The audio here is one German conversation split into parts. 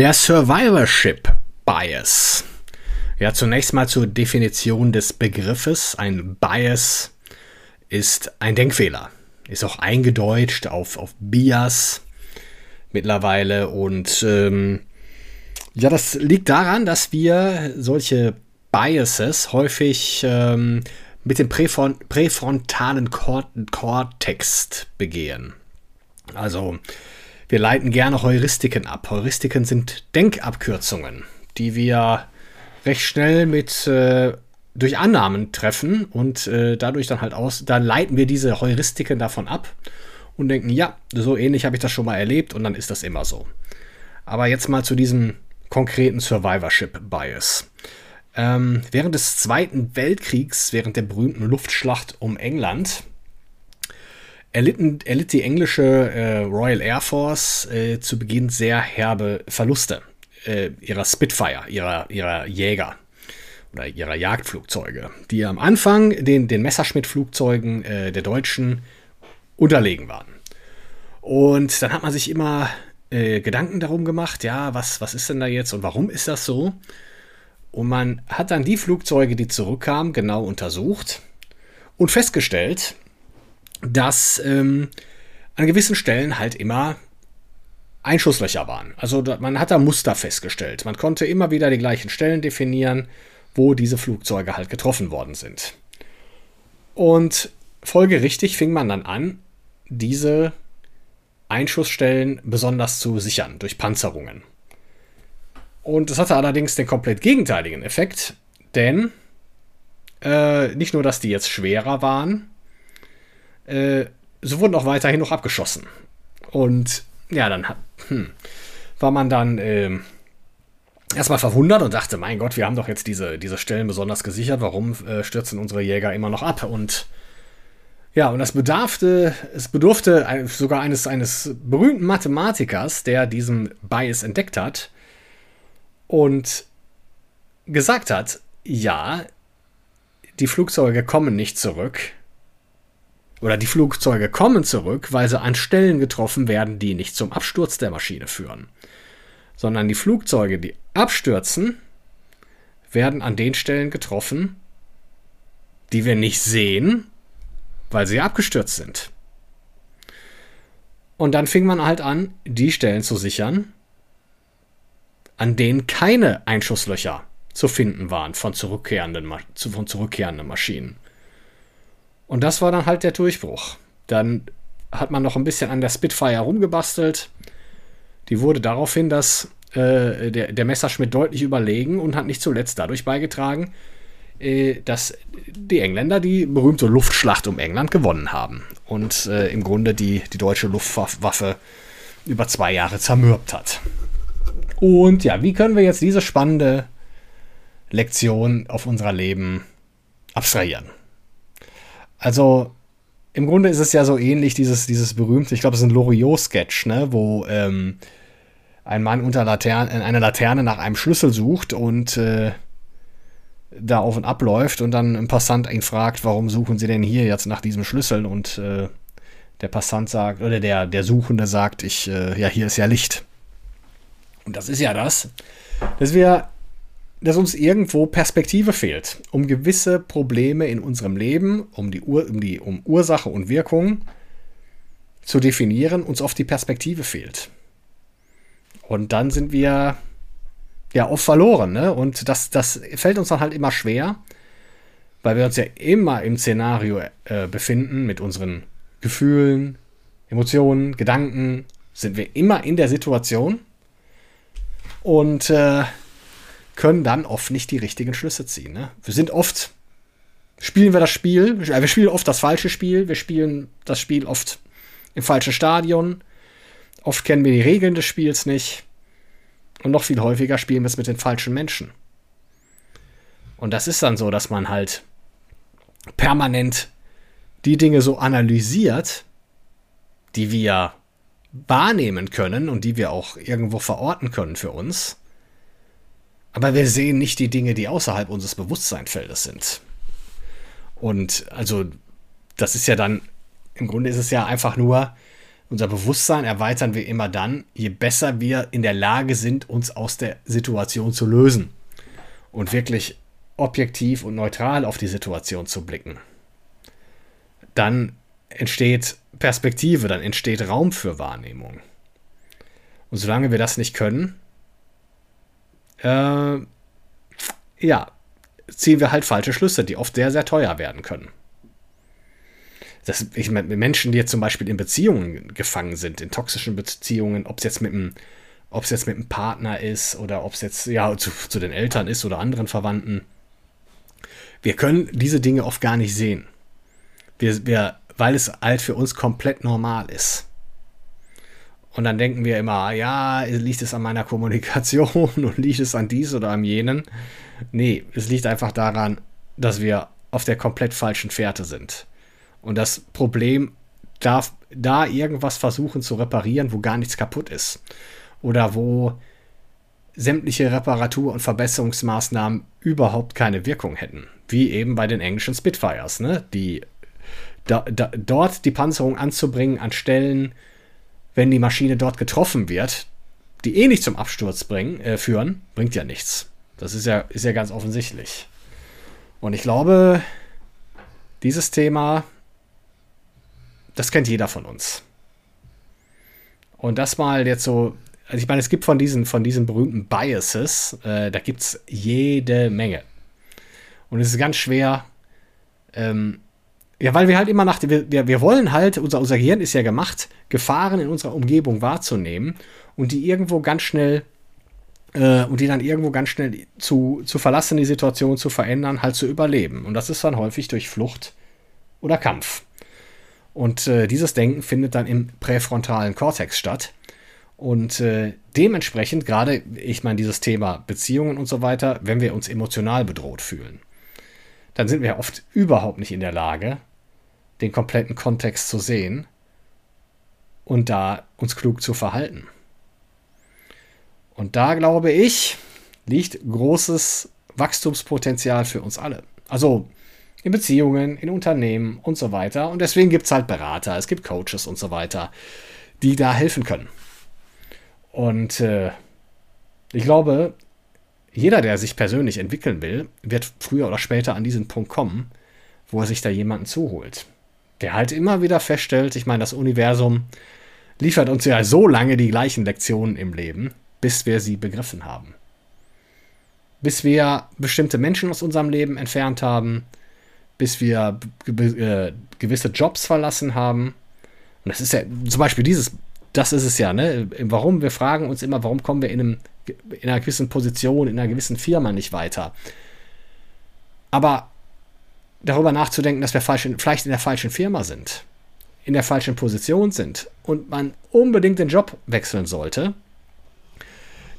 Der Survivorship Bias. Ja, zunächst mal zur Definition des Begriffes. Ein Bias ist ein Denkfehler. Ist auch eingedeutscht auf, auf Bias mittlerweile. Und ähm, ja, das liegt daran, dass wir solche Biases häufig ähm, mit dem Präfron präfrontalen Kortex begehen. Also wir leiten gerne Heuristiken ab. Heuristiken sind Denkabkürzungen, die wir recht schnell mit äh, durch Annahmen treffen und äh, dadurch dann halt aus, dann leiten wir diese Heuristiken davon ab und denken, ja, so ähnlich habe ich das schon mal erlebt und dann ist das immer so. Aber jetzt mal zu diesem konkreten Survivorship Bias. Ähm, während des Zweiten Weltkriegs, während der berühmten Luftschlacht um England, erlitten, erlitt die englische äh, Royal Air Force äh, zu Beginn sehr herbe Verluste äh, ihrer Spitfire, ihrer, ihrer Jäger oder ihrer Jagdflugzeuge, die am Anfang den, den Messerschmitt-Flugzeugen äh, der Deutschen unterlegen waren. Und dann hat man sich immer äh, Gedanken darum gemacht, ja, was, was ist denn da jetzt und warum ist das so? Und man hat dann die Flugzeuge, die zurückkamen, genau untersucht und festgestellt, dass ähm, an gewissen Stellen halt immer Einschusslöcher waren. Also man hat da Muster festgestellt. Man konnte immer wieder die gleichen Stellen definieren, wo diese Flugzeuge halt getroffen worden sind. Und folgerichtig fing man dann an, diese Einschussstellen besonders zu sichern durch Panzerungen. Und das hatte allerdings den komplett gegenteiligen Effekt, denn äh, nicht nur, dass die jetzt schwerer waren, äh, so wurden auch weiterhin noch abgeschossen. Und ja, dann hm, war man dann äh, erstmal verwundert und dachte, mein Gott, wir haben doch jetzt diese, diese Stellen besonders gesichert, warum äh, stürzen unsere Jäger immer noch ab? Und ja, und das bedarfte, es bedurfte sogar eines, eines berühmten Mathematikers, der diesen Bias entdeckt hat und gesagt hat, ja, die Flugzeuge kommen nicht zurück, oder die Flugzeuge kommen zurück, weil sie an Stellen getroffen werden, die nicht zum Absturz der Maschine führen. Sondern die Flugzeuge, die abstürzen, werden an den Stellen getroffen, die wir nicht sehen, weil sie abgestürzt sind. Und dann fing man halt an, die Stellen zu sichern, an denen keine Einschusslöcher zu finden waren von zurückkehrenden, von zurückkehrenden Maschinen. Und das war dann halt der Durchbruch. Dann hat man noch ein bisschen an der Spitfire rumgebastelt. Die wurde daraufhin das, äh, der, der Messerschmitt deutlich überlegen und hat nicht zuletzt dadurch beigetragen, äh, dass die Engländer die berühmte Luftschlacht um England gewonnen haben und äh, im Grunde die, die deutsche Luftwaffe über zwei Jahre zermürbt hat. Und ja, wie können wir jetzt diese spannende Lektion auf unser Leben abstrahieren? Also im Grunde ist es ja so ähnlich, dieses, dieses berühmte, ich glaube, es ist ein Loriot-Sketch, ne, wo ähm, ein Mann unter Laterne, in einer Laterne nach einem Schlüssel sucht und äh, da auf und ab läuft und dann ein Passant ihn fragt, warum suchen Sie denn hier jetzt nach diesem Schlüssel? Und äh, der Passant sagt, oder der, der Suchende sagt, ich, äh, ja, hier ist ja Licht. Und das ist ja das, dass wir dass uns irgendwo Perspektive fehlt, um gewisse Probleme in unserem Leben, um die, Ur, um die um Ursache und Wirkung zu definieren, uns oft die Perspektive fehlt. Und dann sind wir ja oft verloren, ne? Und das, das fällt uns dann halt immer schwer, weil wir uns ja immer im Szenario äh, befinden mit unseren Gefühlen, Emotionen, Gedanken, sind wir immer in der Situation. Und äh, können dann oft nicht die richtigen Schlüsse ziehen. Ne? Wir sind oft, spielen wir das Spiel, wir spielen oft das falsche Spiel, wir spielen das Spiel oft im falschen Stadion. Oft kennen wir die Regeln des Spiels nicht. Und noch viel häufiger spielen wir es mit den falschen Menschen. Und das ist dann so, dass man halt permanent die Dinge so analysiert, die wir wahrnehmen können und die wir auch irgendwo verorten können für uns. Aber wir sehen nicht die Dinge, die außerhalb unseres Bewusstseinsfeldes sind. Und also, das ist ja dann, im Grunde ist es ja einfach nur, unser Bewusstsein erweitern wir immer dann, je besser wir in der Lage sind, uns aus der Situation zu lösen und wirklich objektiv und neutral auf die Situation zu blicken. Dann entsteht Perspektive, dann entsteht Raum für Wahrnehmung. Und solange wir das nicht können, äh, ja, ziehen wir halt falsche Schlüsse, die oft sehr, sehr teuer werden können. Das, ich meine, Menschen, die jetzt zum Beispiel in Beziehungen gefangen sind, in toxischen Beziehungen, ob es jetzt mit einem, ob es jetzt mit einem Partner ist oder ob es jetzt ja zu, zu den Eltern ist oder anderen Verwandten, wir können diese Dinge oft gar nicht sehen. Wir, wir weil es halt für uns komplett normal ist. Und dann denken wir immer, ja, liegt es an meiner Kommunikation und liegt es an dies oder an jenen. Nee, es liegt einfach daran, dass wir auf der komplett falschen Fährte sind. Und das Problem darf da irgendwas versuchen zu reparieren, wo gar nichts kaputt ist. Oder wo sämtliche Reparatur- und Verbesserungsmaßnahmen überhaupt keine Wirkung hätten. Wie eben bei den englischen Spitfires, ne? die da, da, dort die Panzerung anzubringen an Stellen, wenn die Maschine dort getroffen wird, die eh nicht zum Absturz bringen, äh, führen, bringt ja nichts. Das ist ja, ist ja ganz offensichtlich. Und ich glaube, dieses Thema, das kennt jeder von uns. Und das mal jetzt so, also ich meine, es gibt von diesen, von diesen berühmten Biases, äh, da gibt es jede Menge. Und es ist ganz schwer, ähm, ja, weil wir halt immer nach, wir, wir, wollen halt, unser, unser Gehirn ist ja gemacht, Gefahren in unserer Umgebung wahrzunehmen und die irgendwo ganz schnell äh, und die dann irgendwo ganz schnell zu, zu verlassen, die Situation zu verändern, halt zu überleben. Und das ist dann häufig durch Flucht oder Kampf. Und äh, dieses Denken findet dann im präfrontalen Kortex statt. Und äh, dementsprechend, gerade, ich meine, dieses Thema Beziehungen und so weiter, wenn wir uns emotional bedroht fühlen, dann sind wir oft überhaupt nicht in der Lage, den kompletten Kontext zu sehen und da uns klug zu verhalten. Und da glaube ich, liegt großes Wachstumspotenzial für uns alle. Also in Beziehungen, in Unternehmen und so weiter. Und deswegen gibt es halt Berater, es gibt Coaches und so weiter, die da helfen können. Und äh, ich glaube, jeder, der sich persönlich entwickeln will, wird früher oder später an diesen Punkt kommen, wo er sich da jemanden zuholt der halt immer wieder feststellt, ich meine, das Universum liefert uns ja so lange die gleichen Lektionen im Leben, bis wir sie begriffen haben. Bis wir bestimmte Menschen aus unserem Leben entfernt haben, bis wir äh, gewisse Jobs verlassen haben. Und das ist ja zum Beispiel dieses, das ist es ja, ne? Warum? Wir fragen uns immer, warum kommen wir in, einem, in einer gewissen Position, in einer gewissen Firma nicht weiter. Aber darüber nachzudenken, dass wir falsch in, vielleicht in der falschen Firma sind, in der falschen Position sind und man unbedingt den Job wechseln sollte,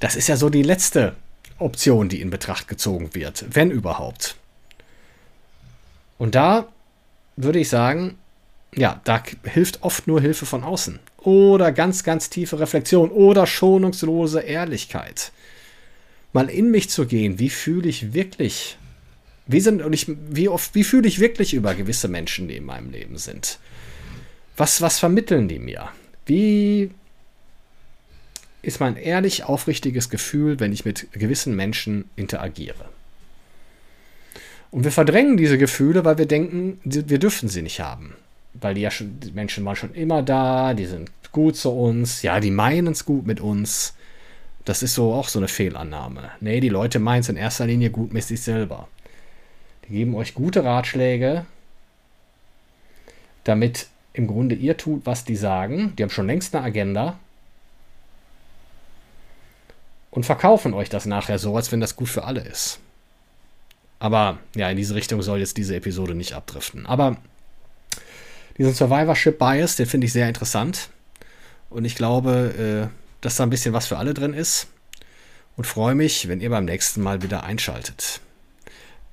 das ist ja so die letzte Option, die in Betracht gezogen wird, wenn überhaupt. Und da würde ich sagen, ja, da hilft oft nur Hilfe von außen. Oder ganz, ganz tiefe Reflexion oder schonungslose Ehrlichkeit. Mal in mich zu gehen, wie fühle ich wirklich wie, sind, und ich, wie, oft, wie fühle ich wirklich über gewisse Menschen, die in meinem Leben sind? Was, was vermitteln die mir? Wie ist mein ehrlich aufrichtiges Gefühl, wenn ich mit gewissen Menschen interagiere? Und wir verdrängen diese Gefühle, weil wir denken, wir dürfen sie nicht haben. Weil die ja schon, die Menschen waren schon immer da, die sind gut zu uns, ja, die meinen es gut mit uns. Das ist so auch so eine Fehlannahme. Nee, die Leute meinen es in erster Linie gut mit sich selber. Geben euch gute Ratschläge, damit im Grunde ihr tut, was die sagen. Die haben schon längst eine Agenda und verkaufen euch das nachher so, als wenn das gut für alle ist. Aber ja, in diese Richtung soll jetzt diese Episode nicht abdriften. Aber diesen Survivorship Bias, den finde ich sehr interessant. Und ich glaube, äh, dass da ein bisschen was für alle drin ist. Und freue mich, wenn ihr beim nächsten Mal wieder einschaltet.